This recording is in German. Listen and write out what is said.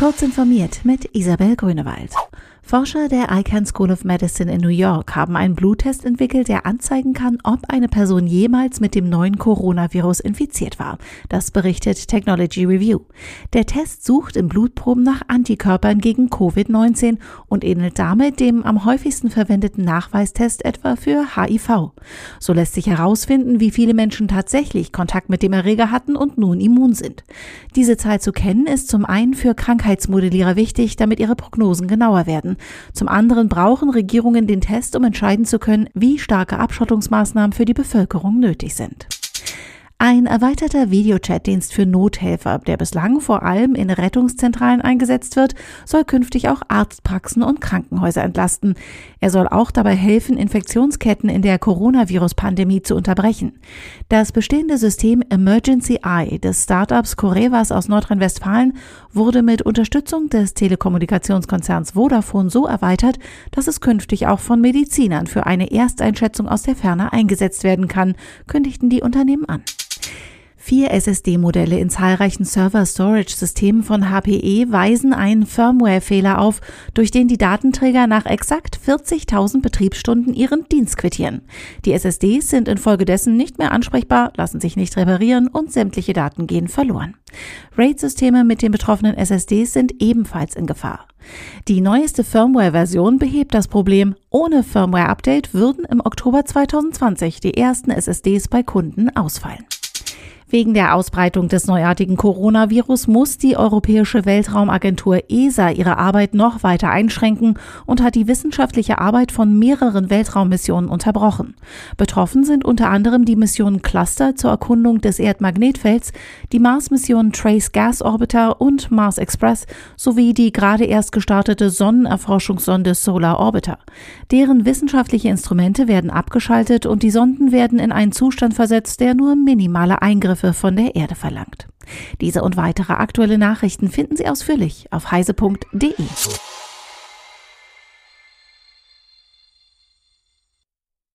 Kurz informiert mit Isabel Grünewald. Forscher der Icahn School of Medicine in New York haben einen Bluttest entwickelt, der anzeigen kann, ob eine Person jemals mit dem neuen Coronavirus infiziert war. Das berichtet Technology Review. Der Test sucht in Blutproben nach Antikörpern gegen Covid-19 und ähnelt damit dem am häufigsten verwendeten Nachweistest etwa für HIV. So lässt sich herausfinden, wie viele Menschen tatsächlich Kontakt mit dem Erreger hatten und nun immun sind. Diese Zahl zu kennen ist zum einen für Krankheitsmodellierer wichtig, damit ihre Prognosen genauer werden. Zum anderen brauchen Regierungen den Test, um entscheiden zu können, wie starke Abschottungsmaßnahmen für die Bevölkerung nötig sind. Ein erweiterter Videochatdienst für Nothelfer, der bislang vor allem in Rettungszentralen eingesetzt wird, soll künftig auch Arztpraxen und Krankenhäuser entlasten. Er soll auch dabei helfen, Infektionsketten in der Coronavirus-Pandemie zu unterbrechen. Das bestehende System Emergency Eye des Startups Corevas aus Nordrhein-Westfalen wurde mit Unterstützung des Telekommunikationskonzerns Vodafone so erweitert, dass es künftig auch von Medizinern für eine Ersteinschätzung aus der Ferne eingesetzt werden kann, kündigten die Unternehmen an. Vier SSD-Modelle in zahlreichen Server-Storage-Systemen von HPE weisen einen Firmware-Fehler auf, durch den die Datenträger nach exakt 40.000 Betriebsstunden ihren Dienst quittieren. Die SSDs sind infolgedessen nicht mehr ansprechbar, lassen sich nicht reparieren und sämtliche Daten gehen verloren. RAID-Systeme mit den betroffenen SSDs sind ebenfalls in Gefahr. Die neueste Firmware-Version behebt das Problem. Ohne Firmware-Update würden im Oktober 2020 die ersten SSDs bei Kunden ausfallen. Wegen der Ausbreitung des neuartigen Coronavirus muss die Europäische Weltraumagentur ESA ihre Arbeit noch weiter einschränken und hat die wissenschaftliche Arbeit von mehreren Weltraummissionen unterbrochen. Betroffen sind unter anderem die Mission Cluster zur Erkundung des Erdmagnetfelds, die Mars-Mission Trace Gas Orbiter und Mars Express sowie die gerade erst gestartete Sonnenerforschungssonde Solar Orbiter. Deren wissenschaftliche Instrumente werden abgeschaltet und die Sonden werden in einen Zustand versetzt, der nur minimale Eingriffe Hilfe von der Erde verlangt. Diese und weitere aktuelle Nachrichten finden Sie ausführlich auf heise.de.